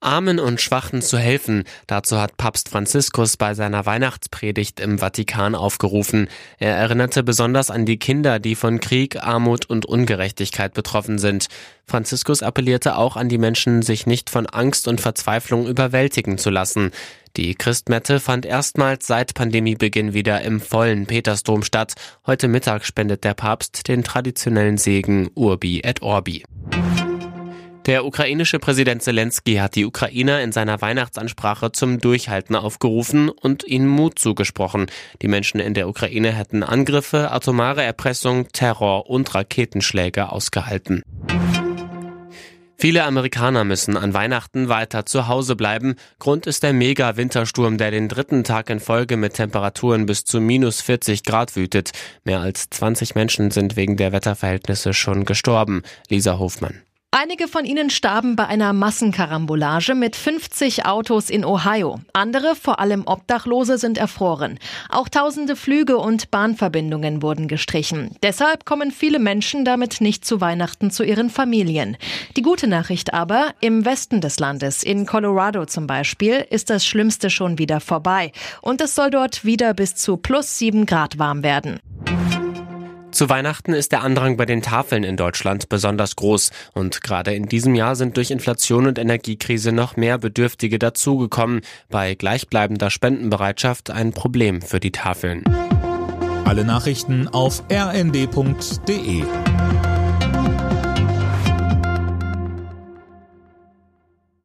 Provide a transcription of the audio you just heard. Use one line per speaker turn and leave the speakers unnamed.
Armen und Schwachen zu helfen. Dazu hat Papst Franziskus bei seiner Weihnachtspredigt im Vatikan aufgerufen. Er erinnerte besonders an die Kinder, die von Krieg, Armut und Ungerechtigkeit betroffen sind. Franziskus appellierte auch an die Menschen, sich nicht von Angst und Verzweiflung überwältigen zu lassen. Die Christmette fand erstmals seit Pandemiebeginn wieder im vollen Petersdom statt. Heute Mittag spendet der Papst den traditionellen Segen Urbi et Orbi. Der ukrainische Präsident Zelensky hat die Ukrainer in seiner Weihnachtsansprache zum Durchhalten aufgerufen und ihnen Mut zugesprochen. Die Menschen in der Ukraine hätten Angriffe, atomare Erpressung, Terror und Raketenschläge ausgehalten. Viele Amerikaner müssen an Weihnachten weiter zu Hause bleiben. Grund ist der Mega-Wintersturm, der den dritten Tag in Folge mit Temperaturen bis zu minus 40 Grad wütet. Mehr als 20 Menschen sind wegen der Wetterverhältnisse schon gestorben. Lisa Hofmann.
Einige von ihnen starben bei einer Massenkarambolage mit 50 Autos in Ohio. Andere, vor allem Obdachlose, sind erfroren. Auch tausende Flüge und Bahnverbindungen wurden gestrichen. Deshalb kommen viele Menschen damit nicht zu Weihnachten zu ihren Familien. Die gute Nachricht aber, im Westen des Landes, in Colorado zum Beispiel, ist das Schlimmste schon wieder vorbei. Und es soll dort wieder bis zu plus sieben Grad warm werden.
Zu Weihnachten ist der Andrang bei den Tafeln in Deutschland besonders groß und gerade in diesem Jahr sind durch Inflation und Energiekrise noch mehr Bedürftige dazugekommen. Bei gleichbleibender Spendenbereitschaft ein Problem für die Tafeln.
Alle Nachrichten auf rnd.de